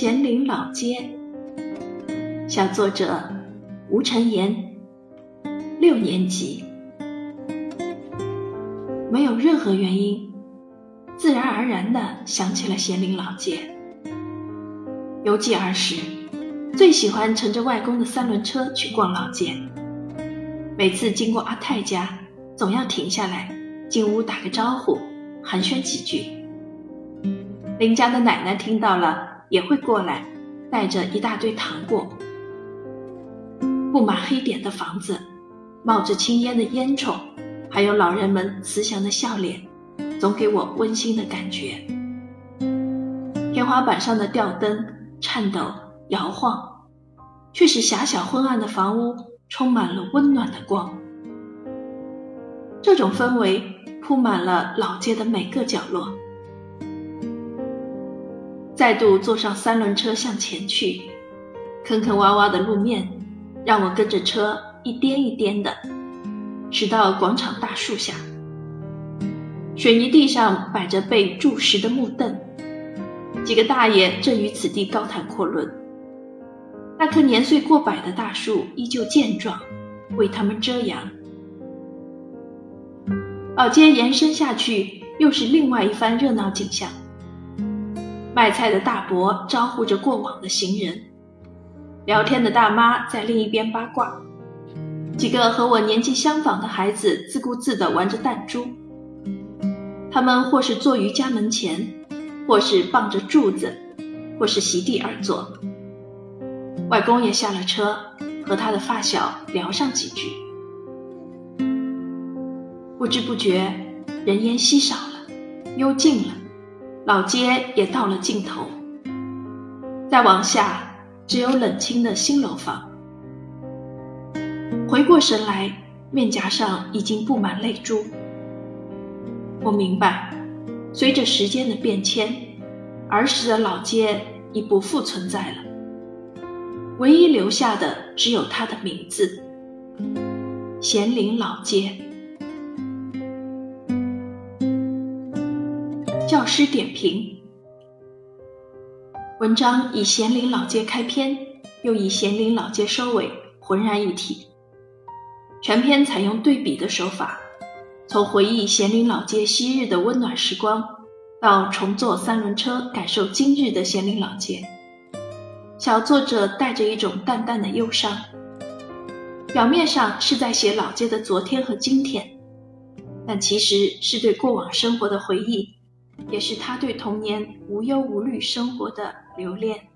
咸宁老街，小作者吴晨言，六年级。没有任何原因，自然而然的想起了咸宁老街。犹记儿时，最喜欢乘着外公的三轮车去逛老街。每次经过阿泰家，总要停下来进屋打个招呼，寒暄几句。邻家的奶奶听到了，也会过来，带着一大堆糖果。布满黑点的房子，冒着青烟的烟囱，还有老人们慈祥的笑脸，总给我温馨的感觉。天花板上的吊灯颤抖摇晃，却使狭小昏暗的房屋充满了温暖的光。这种氛围铺满了老街的每个角落。再度坐上三轮车向前去，坑坑洼洼的路面让我跟着车一颠一颠的，直到广场大树下。水泥地上摆着被注实的木凳，几个大爷正与此地高谈阔论。那棵年岁过百的大树依旧健壮，为他们遮阳。老街延伸下去，又是另外一番热闹景象。卖菜的大伯招呼着过往的行人，聊天的大妈在另一边八卦，几个和我年纪相仿的孩子自顾自地玩着弹珠。他们或是坐于家门前，或是傍着柱子，或是席地而坐。外公也下了车，和他的发小聊上几句。不知不觉，人烟稀少了，幽静了。老街也到了尽头，再往下只有冷清的新楼房。回过神来，面颊上已经布满泪珠。我明白，随着时间的变迁，儿时的老街已不复存在了，唯一留下的只有它的名字——咸宁老街。教师点评：文章以咸宁老街开篇，又以咸宁老街收尾，浑然一体。全篇采用对比的手法，从回忆咸宁老街昔日的温暖时光，到重坐三轮车感受今日的咸宁老街。小作者带着一种淡淡的忧伤，表面上是在写老街的昨天和今天，但其实是对过往生活的回忆。也是他对童年无忧无虑生活的留恋。